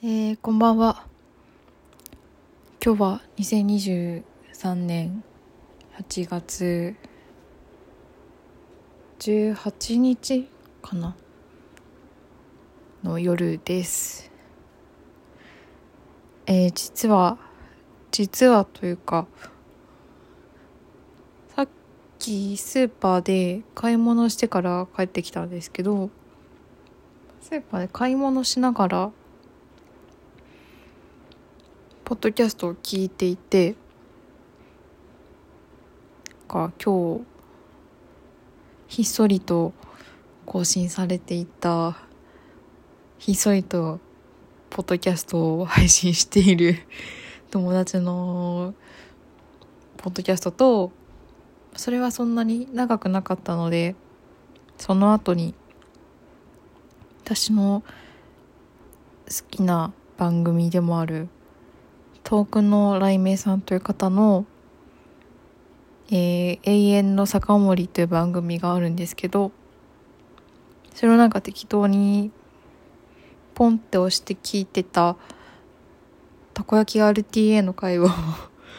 えー、こんばんは。今日は2023年8月18日かなの夜です。えー、実は、実はというか、さっきスーパーで買い物してから帰ってきたんですけど、スーパーで買い物しながらポッドキャストを聞いていてか今日ひっそりと更新されていたひっそりとポッドキャストを配信している友達のポッドキャストとそれはそんなに長くなかったのでその後に私の好きな番組でもある遠くの雷鳴さんという方の、えー、永遠の坂森という番組があるんですけど、それをなんか適当にポンって押して聞いてたたこ焼き RTA の回を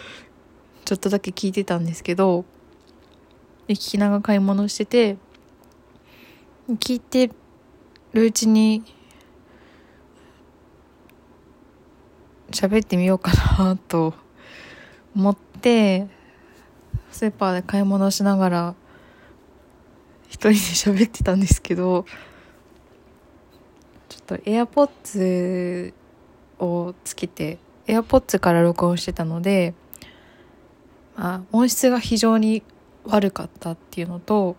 ちょっとだけ聞いてたんですけど、で、聞きながら買い物してて、聞いてるうちに喋ってみようかなと思ってスーパーで買い物しながら一人で喋ってたんですけどちょっと AirPods をつけて AirPods から録音してたので、まあ、音質が非常に悪かったっていうのと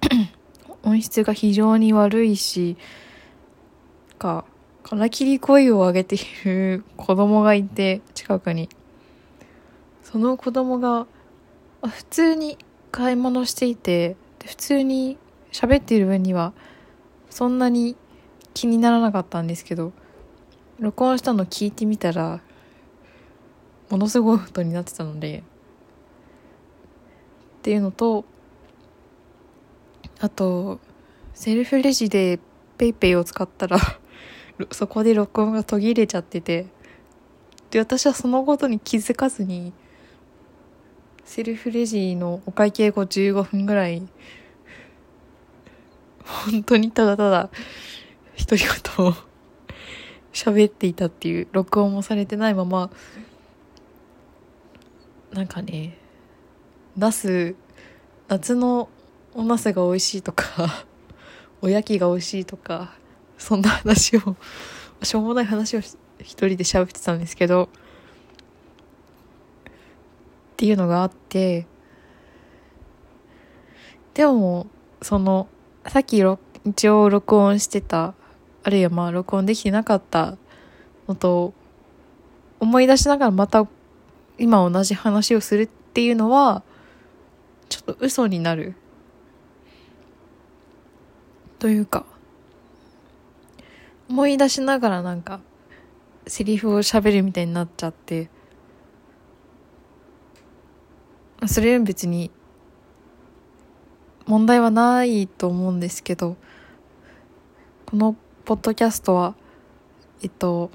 音質が非常に悪いしかからきり声を上げている子供がいて、近くに。その子供が、普通に買い物していて、普通に喋っている分には、そんなに気にならなかったんですけど、録音したの聞いてみたら、ものすごいことになってたので、っていうのと、あと、セルフレジで PayPay を使ったらそこで録音が途切れちゃってて。で私はそのことに気づかずにセルフレジのお会計後15分ぐらい本当にただただ独り言を 喋っていたっていう録音もされてないままなんかねナス夏のおナスが美味しいとかおやきが美味しいとかそんな話を、しょうもない話を一人で喋ってたんですけど、っていうのがあって、でも、その、さっき一応録音してた、あるいはまあ録音できてなかったのと、思い出しながらまた今同じ話をするっていうのは、ちょっと嘘になる。というか、思い出しながらなんか、セリフを喋るみたいになっちゃって、それは別に問題はないと思うんですけど、このポッドキャストは、えっと、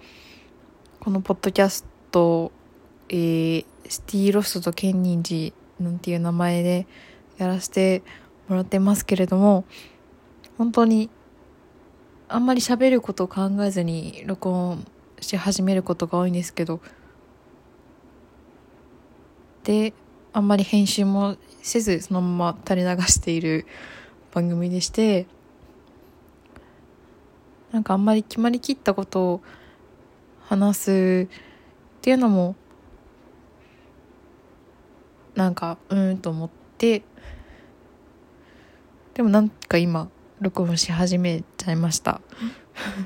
このポッドキャスト、えー、シティロストとケンニンジなんていう名前でやらせてもらってますけれども、本当にあんまり喋ることを考えずに録音し始めることが多いんですけど。であんまり編集もせずそのまま垂れ流している番組でして。なんかあんまり決まりきったことを話すっていうのもなんかうんと思って。でもなんか今録音し始めちゃいました。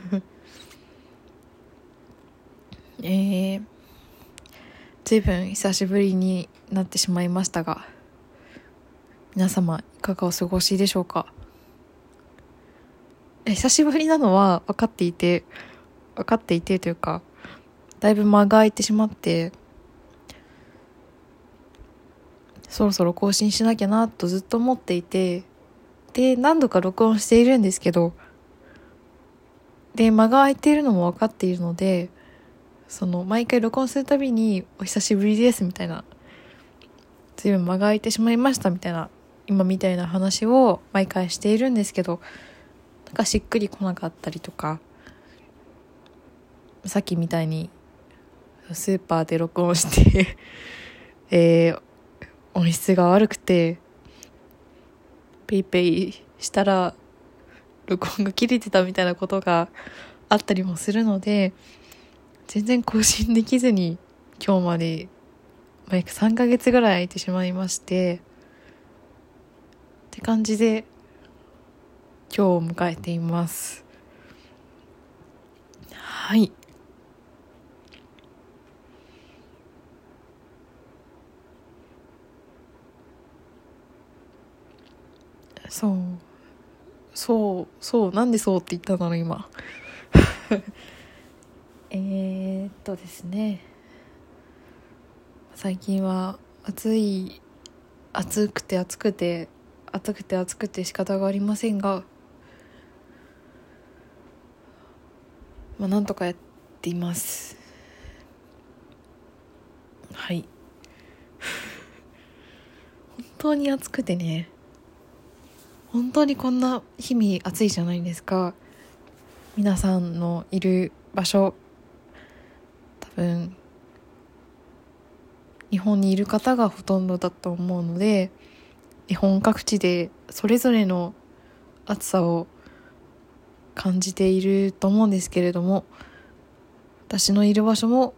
えー、随分久しぶりになってしまいましたが皆様いかがお過ごしでしょうか？久しぶりなのは分かっていて分かっていてというかだいぶ間が空いてしまってそろそろ更新しなきゃなとずっと思っていてで何度か録音しているんですけどで間が空いているのも分かっているのでその毎回録音するたびに「お久しぶりです」みたいな随分間が空いてしまいましたみたいな今みたいな話を毎回しているんですけどなんかしっくりこなかったりとかさっきみたいにスーパーで録音して えー、音質が悪くてペイペイしたら録音が切れてたみたいなことがあったりもするので全然更新できずに今日まで約3ヶ月ぐらい空いてしまいましてって感じで今日を迎えています。はい。そう。そうそうなんでそうって言ったの今。えっとですね。最近は暑い暑くて暑くて暑くて暑くて仕方がありませんがまあなんとかやっています。はい。本当に暑くてね。本当にこんな日々暑いじゃないですか。皆さんのいる場所多分日本にいる方がほとんどだと思うので日本各地でそれぞれの暑さを感じていると思うんですけれども私のいる場所も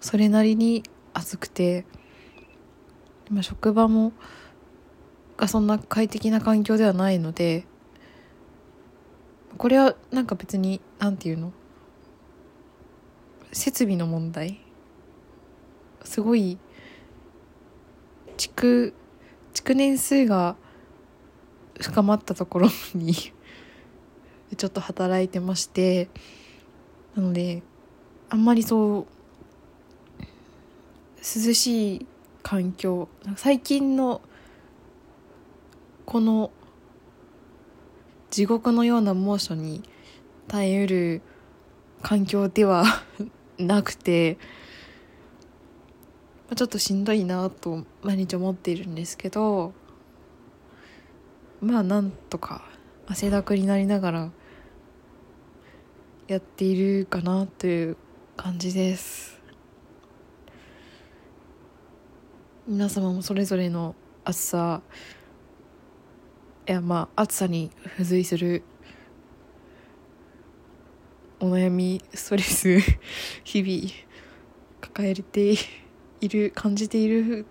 それなりに暑くて今職場もがそんな快適な環境ではないのでこれはなんか別に何て言うの？設備の問題？すごい築築年数が深まったところに ちょっと働いてましてなのであんまりそう涼しい環境最近のこの地獄のような猛暑に耐えうる環境では なくてちょっとしんどいなと毎日思っているんですけどまあなんとか汗だくになりながらやっているかなという感じです。皆様もそれぞれの暑さいやまあ暑さに付随するお悩みストレス 日々抱えている感じている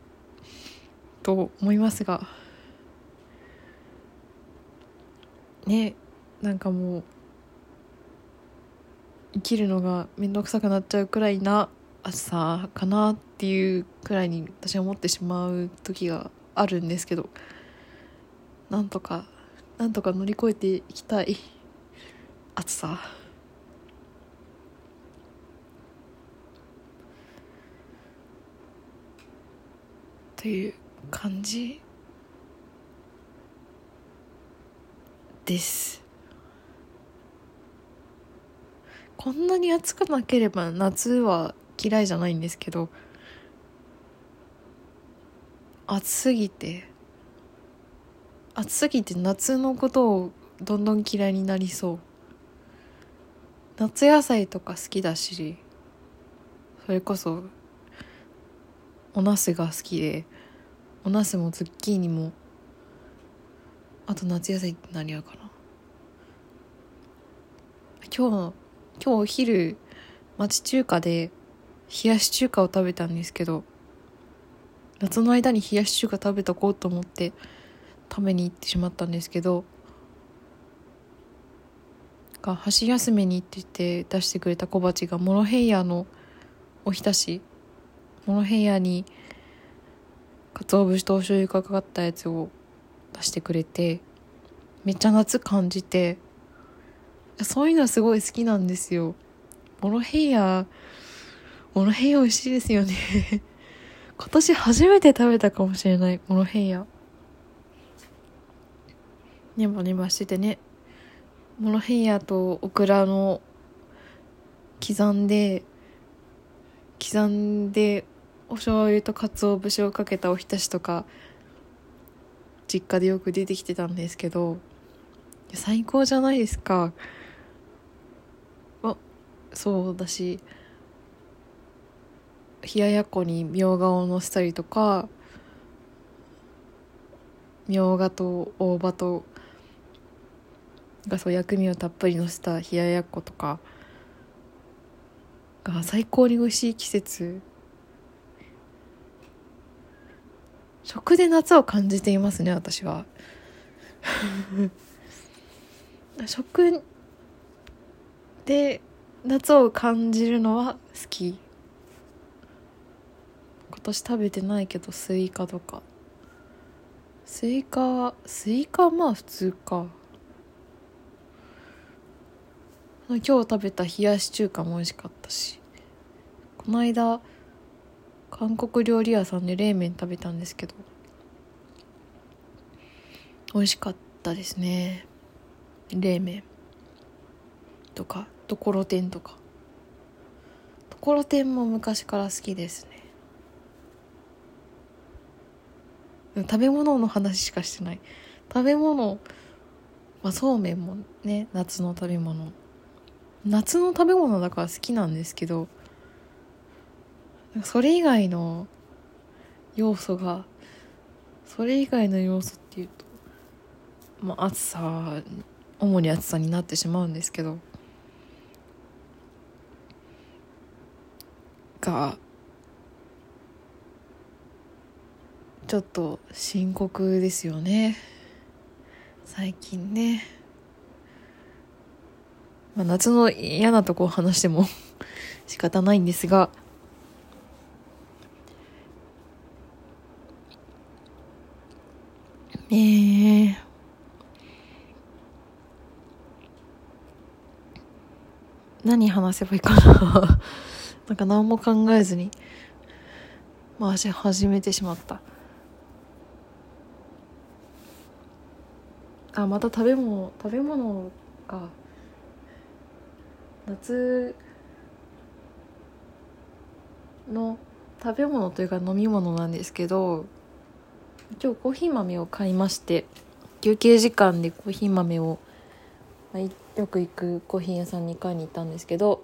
と思いますが。ねなんかもう生きるのが面倒くさくなっちゃうくらいな暑さかなっていうくらいに私は思ってしまう時があるんですけど。なんとかなんとか乗り越えていきたい暑さ。という感じです。こんなに暑くなければ夏は嫌いじゃないんですけど暑すぎて暑すぎて夏のことをどんどん嫌いになりそう。夏野菜とか好きだしそれこそお茄子が好きでお茄子もズッキーニもあと夏野菜って何あるかな。今日今日お昼町中華で冷やし中華を食べたんですけど夏の間に冷やし中華食べとこうと思って食べに行ってしまったんですけどが箸休めに行ってて出してくれた小鉢がモロヘイヤのおひたしモロヘイヤに鰹節とお醤油がかかったやつを出してくれてめっちゃ夏感じてそういうのはすごい好きなんですよ。モロヘイヤモロヘイヤ美味しいですよね。今年初めて食べたかもしれないモロヘイヤ。ネバネバしててね。モロヘイヤとオクラの刻んで刻んでお醤油と鰹節をかけたおひたしとか実家でよく出てきてたんですけど最高じゃないですか。あそうだし冷ややっこにみょうがをのせたりとかみょうがと大葉とがそう薬味をたっぷりのせた冷ややっことかが最高に美味しい季節。食で夏を感じていますね私は。食で夏を感じるのは好き。今年食べてないけどスイカとか。スイカスイカまあ普通か今日食べた冷やし中華も美味しかったし。この間韓国料理屋さんで冷麺食べたんですけど美味しかったですね。冷麺。とかところてんとか。ところてんも昔から好きですね。食べ物の話しかしてない。食べ物まあそうめんもね夏の食べ物。夏の食べ物だから好きなんですけどそれ以外の要素がそれ以外の要素っていうとまあ暑さ主に暑さになってしまうんですけどがちょっと深刻ですよね。最近ね、まあ、夏の嫌なとこを話しても 仕方ないんですがえー、何話せばいいかな？なんか何も考えずに回し始めてしまった。あまた食べ物食べ物が夏の食べ物というか飲み物なんですけど今日コーヒー豆を買いまして休憩時間でコーヒー豆を、まあ、よく行くコーヒー屋さんに買いに行ったんですけど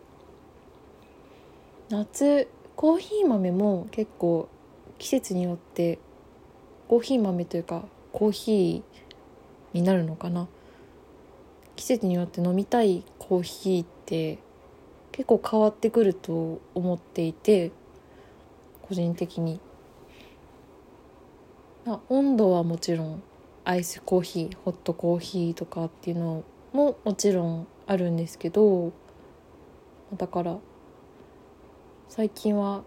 夏コーヒー豆も結構季節によってコーヒー豆というかコーヒーになるのかな？季節によって飲みたいコーヒーって結構変わってくると思っていて個人的に。ま、温度はもちろんアイスコーヒーホットコーヒーとかっていうのももちろんあるんですけどだから最近は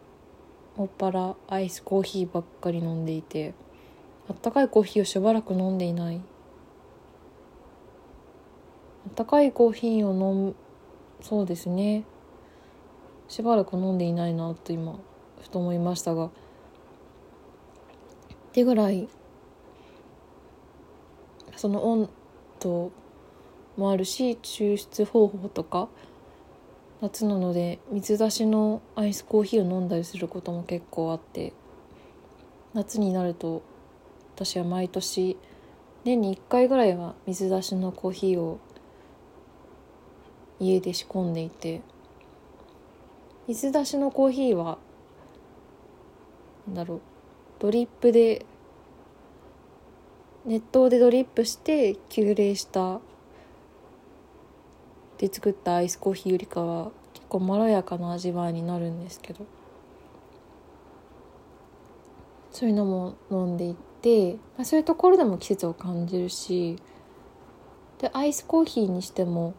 もっぱらアイスコーヒーばっかり飲んでいてあったかいコーヒーをしばらく飲んでいない。あったかいコーヒーを飲そうですね。しばらく飲んでいないなと今ふと思いましたが。ってぐらいその温度もあるし抽出方法とか夏なので水出しのアイスコーヒーを飲んだりすることも結構あって夏になると私は毎年年に1回ぐらいは水出しのコーヒーを家で仕込んでいて水出しのコーヒーはなんだろうドリップで熱湯でドリップして急冷したで作ったアイスコーヒーよりかは結構まろやかな味わいになるんですけど。そういうのも飲んでいて、まあ、そういうところでも季節を感じるしでアイスコーヒーにしても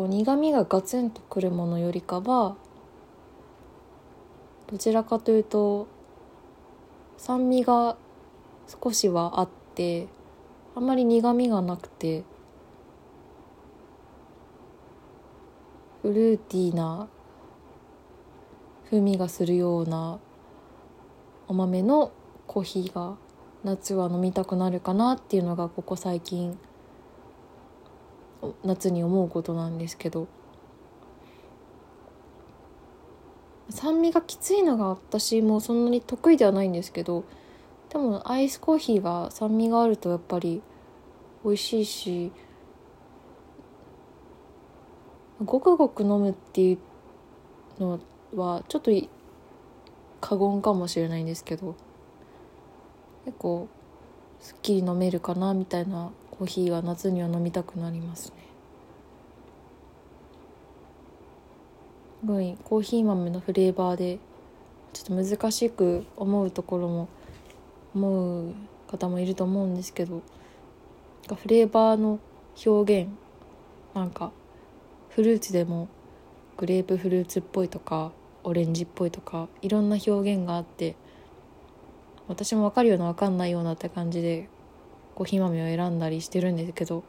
こう苦みがガツンとくるものよりかはどちらかというと酸味が少しはあってあんまり苦みがなくてフルーティーな風味がするようなお豆のコーヒーが夏は飲みたくなるかなっていうのがここ最近夏に思うことなんですけど酸味がきついのが私もそんなに得意ではないんですけどでもアイスコーヒーは酸味があるとやっぱり美味しいしごくごく飲むっていうのはちょっと過言かもしれないんですけど結構すっきり飲めるかなみたいなコーヒーは夏には飲みたくなりますね。すごいコーヒー豆のフレーバーでちょっと難しく思うところも思う方もいると思うんですけどフレーバーの表現なんかフルーツでもグレープフルーツっぽいとかオレンジっぽいとかいろんな表現があって私も分かるような分かんないようなって感じでコーヒー豆を選んだりしてるんですけど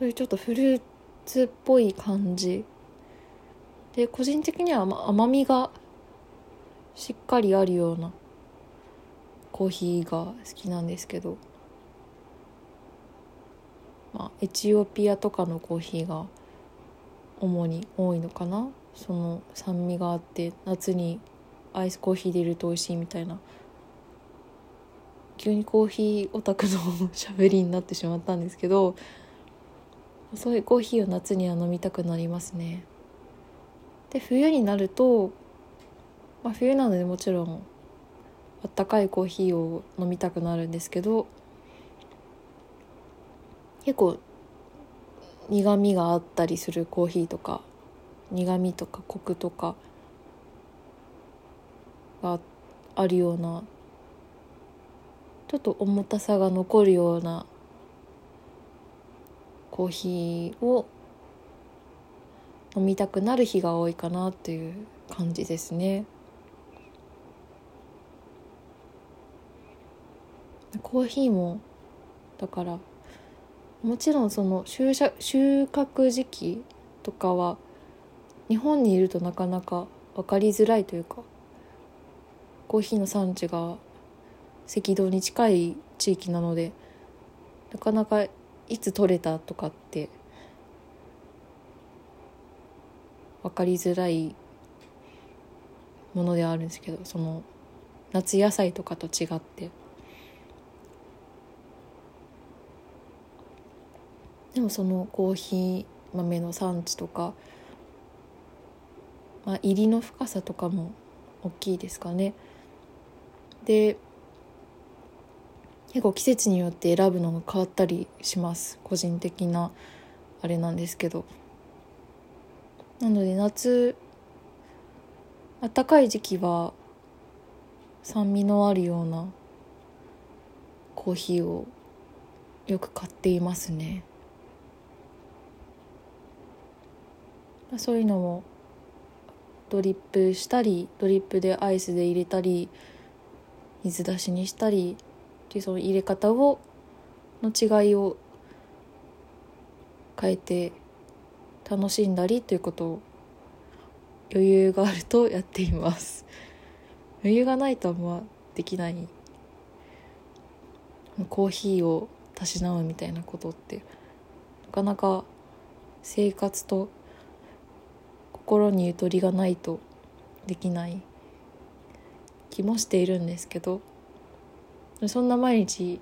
そういうちょっとフルーツっぽい感じ。で個人的には甘みがしっかりあるようなコーヒーが好きなんですけどまあエチオピアとかのコーヒーが主に多いのかな。その酸味があって夏にアイスコーヒーでいると美味しいみたいな急にコーヒーオタクの 喋りになってしまったんですけどそういうコーヒーを夏には飲みたくなりますね。で冬になると、まあ、冬なのでもちろんあったかいコーヒーを飲みたくなるんですけど結構苦みがあったりするコーヒーとか苦みとかコクとかがあるようなちょっと重たさが残るようなコーヒーを飲みたくなる日が多いかなっていう感じですね。コーヒーもだからもちろんその収収穫時期とかは日本にいるとなかなか分かりづらいというかコーヒーの産地が赤道に近い地域なのでなかなかいつ取れたとかって分かりづらいものではあるんですけどその夏野菜とかと違ってでもそのコーヒー豆の産地とか、まあ、入りの深さとかも大きいですかね。で結構季節によって選ぶのが変わったりします。個人的なあれなんですけど。なので夏暖かい時期は酸味のあるようなコーヒーをよく買っていますね。そういうのもドリップしたりドリップでアイスで入れたり水出しにしたりっていうその入れ方をの違いを変えて楽しんだりということを余裕があるとやっています。余裕がないとあんまできない。コーヒーをたしなむみたいなことってなかなか生活と心にゆとりがないとできない気もしているんですけどそんな毎日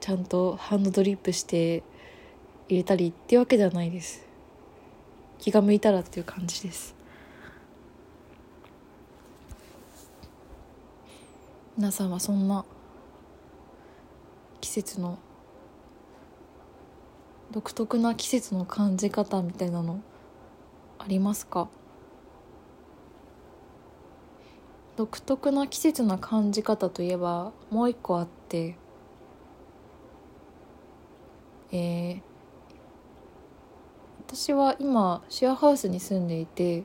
ちゃんとハンドドリップして入れたりってわけではないです。気が向いたらっていう感じです。皆さんはそんな季節の独特な季節の感じ方みたいなのありますか？独特な季節な感じ方といえばもう一個あってえー、私は今シェアハウスに住んでいて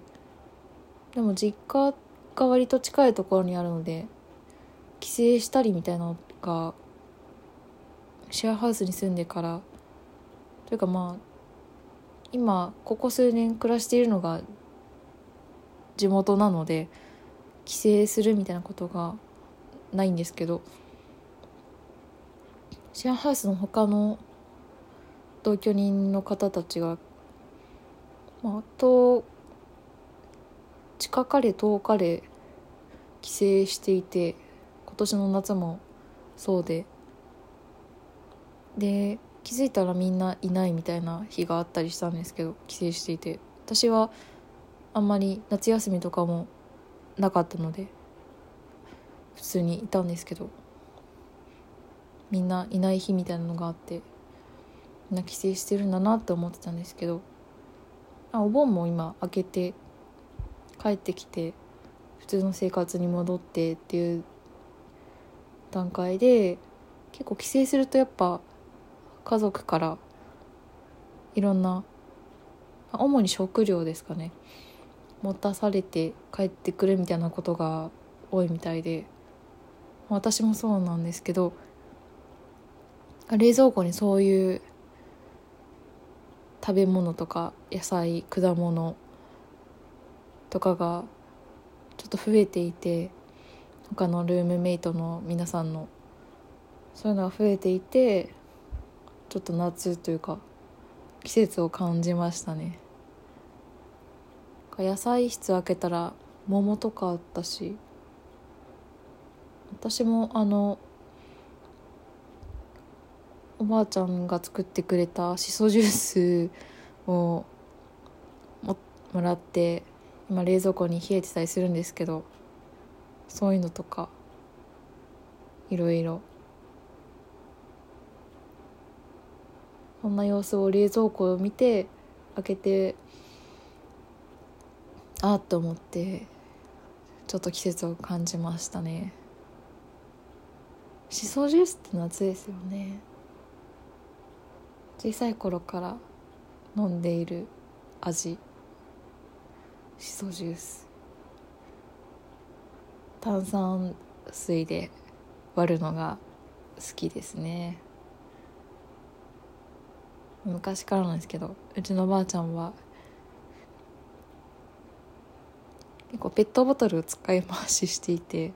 でも実家が割と近いところにあるので帰省したりみたいなのがシェアハウスに住んでからというかまあ今ここ数年暮らしているのが地元なので帰省するみたいなことがないんですけどシェアハウスの他の同居人の方たちが、まあ、と近かれ遠かれ帰省していて今年の夏もそうでで気づいたらみんないないみたいな日があったりしたんですけど帰省していて私はあんまり夏休みとかもなかったので普通にいたんですけどみんないない日みたいなのがあってみんな帰省してるんだなって思ってたんですけどあお盆も今明けて帰ってきて普通の生活に戻ってっていう段階で結構帰省するとやっぱ家族からいろんな主に食料ですかね。持たされて帰ってくるみたいなことが多いみたいで。私もそうなんですけど冷蔵庫にそういう食べ物とか野菜果物とかがちょっと増えていて他のルームメイトの皆さんのそういうのが増えていてちょっと夏というか季節を感じましたね。野菜室開けたら桃とかあったし私もあのおばあちゃんが作ってくれたしそジュースをももらって今冷蔵庫に冷えてたりするんですけどそういうのとかいろいろ。そんな様子を冷蔵庫を見て開けてあって思ってちょっと季節を感じましたね。しそジュースって夏ですよね。小さい頃から飲んでいる味。しそジュース。炭酸水で割るのが好きですね。昔からなんですけどうちのばあちゃんは結構ペットボトルを使い回ししていて、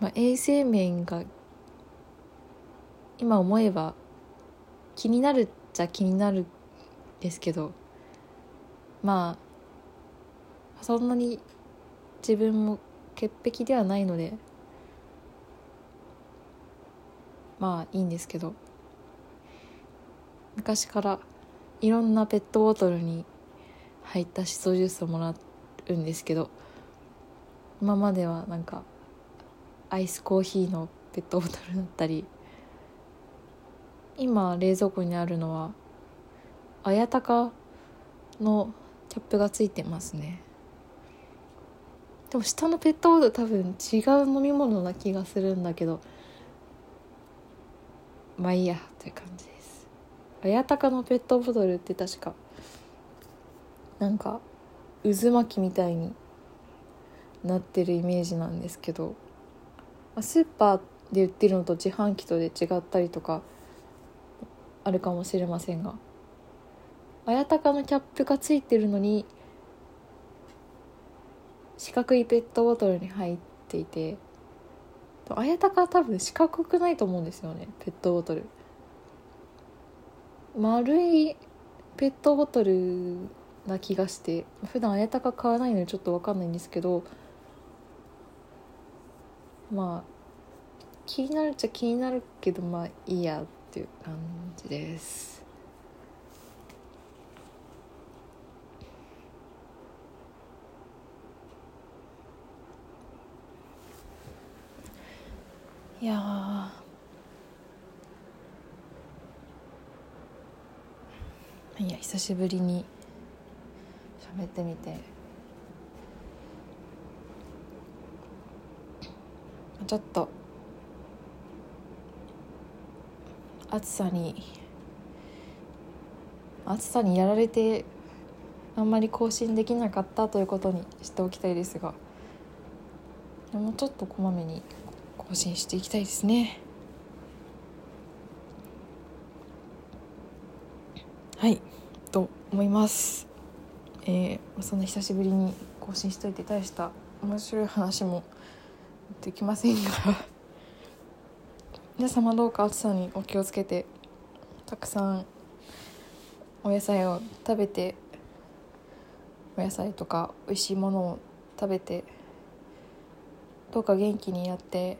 まあ、衛生面が今思えば気になるっちゃ気になるですけどまあそんなに自分も潔癖ではないのでまあいいんですけど昔からいろんなペットボトルに入ったしそジュースをもらうんですけど今まではなんかアイスコーヒーのペットボトルだったり今冷蔵庫にあるのは綾鷹のキャップがついてますね。でも下のペットボトル多分違う飲み物な気がするんだけどまあいいやという感じです。綾鷹のペットボトルって確かなんか渦巻きみたいになってるイメージなんですけどスーパーで売ってるのと自販機とで違ったりとかあるかもしれませんが綾鷹のキャップがついてるのに四角いペットボトルに入っていて綾鷹は多分四角くないと思うんですよねペットボトル。丸いペットボトルな気がして普段綾鷹買わないのでちょっと分かんないんですけどまあ気になるっちゃ気になるけどまあいいやっていう感じです。いやいや久しぶりに喋ってみて。ちょっと。暑さに。暑さにやられてあんまり更新できなかったということにしておきたいですが。もうちょっとこまめに更新していきたいですね。はい。と思います。えー、そんな久しぶりに更新しといて大した面白い話もできませんが皆様どうか暑さにお気をつけてたくさんお野菜を食べてお野菜とか美味しいものを食べてどうか元気にやって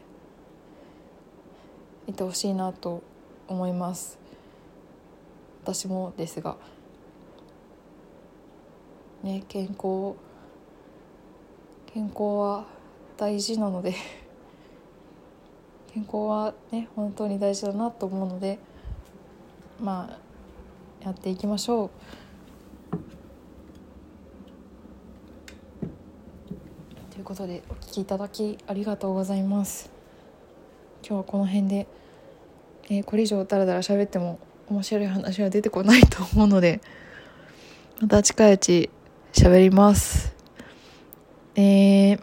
いてほしいなと思います。私もですが。ね健康健康は大事なので健康はね本当に大事だなと思うのでまあやっていきましょう。ということでお聞きいただきありがとうございます。今日はこの辺で、えー、これ以上ダラダラ喋っても面白い話は出てこないと思うのでまた近いうち喋ります。えー、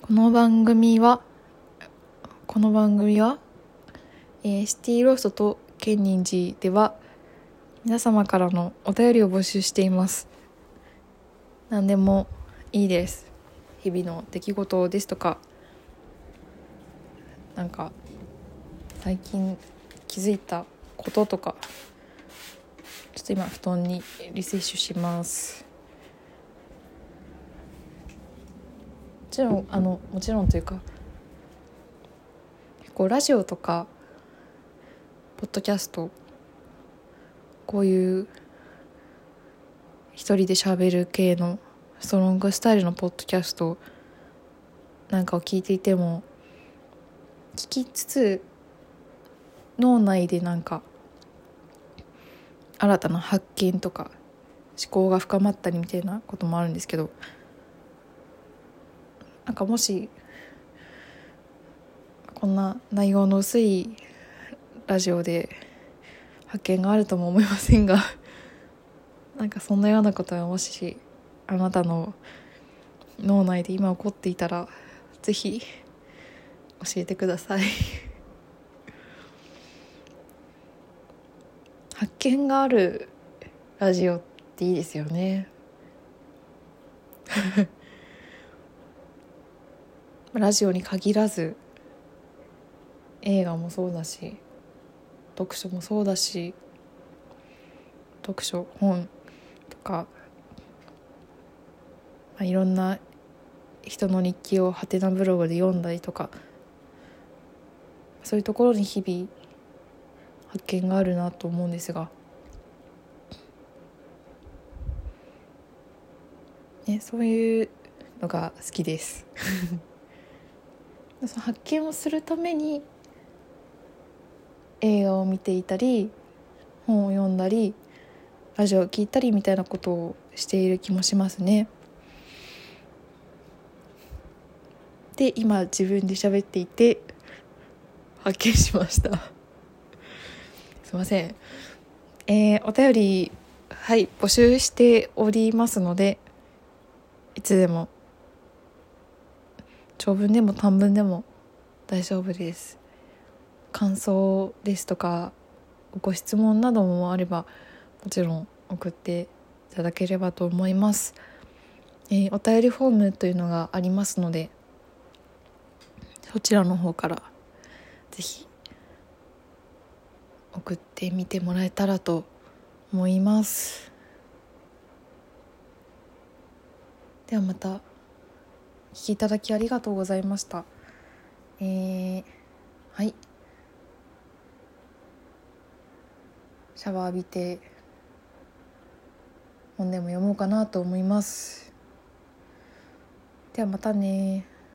この番組はこの番組は、えー、シティローストとケンニンジでは皆様からのお便りを募集しています何でもいいです日々の出来事ですとかなんか最近気づいたこととかちょっと今布団にリセッシュします。もちろんあのもちろんというか結構ラジオとかポッドキャストこういう一人で喋る系のストロングスタイルのポッドキャストなんかを聞いていても聞きつつ脳内でなんか新たな発見とか思考が深まったりみたいなこともあるんですけどなんかもしこんな内容の薄いラジオで発見があるとも思いませんが なんかそんなようなことがもしあなたの脳内で今起こっていたらぜひ教えてください。発見があるラジオっていいですよね。ラジオに限らず映画もそうだし読書もそうだし読書本とか、まあ、いろんな人の日記をハテナブログで読んだりとかそういうところに日々発見があるなと思うんですが、ね、そういうのが好きです。その発見をするために映画を見ていたり本を読んだりラジオを聴いたりみたいなことをしている気もしますね。で今自分で喋っていて発見しました。ません。えー、お便りはい募集しておりますのでいつでも長文でも短文でも大丈夫です。感想ですとかご質問などもあればもちろん送っていただければと思います、えー、お便りフォームというのがありますのでそちらの方から是非送ってみてもらえたらと思います。ではまたお聞きいただきありがとうございました。えー、はい。シャワー浴びて本でも読もうかなと思います。ではまたね